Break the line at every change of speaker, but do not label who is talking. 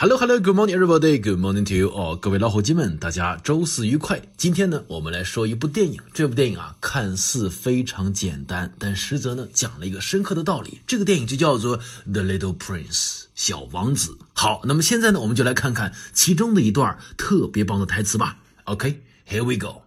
hello hello good morning everybody. Good morning to you all. 各位老伙计们大家周四愉快。今天呢我们来说一部电影。这部电影啊看似非常简单但实则呢讲了一个深刻的道理。这个电影就叫做 the little prince 小王子好那么现在呢我们就来看看其中的一段特别棒的台词吧。Ok here we go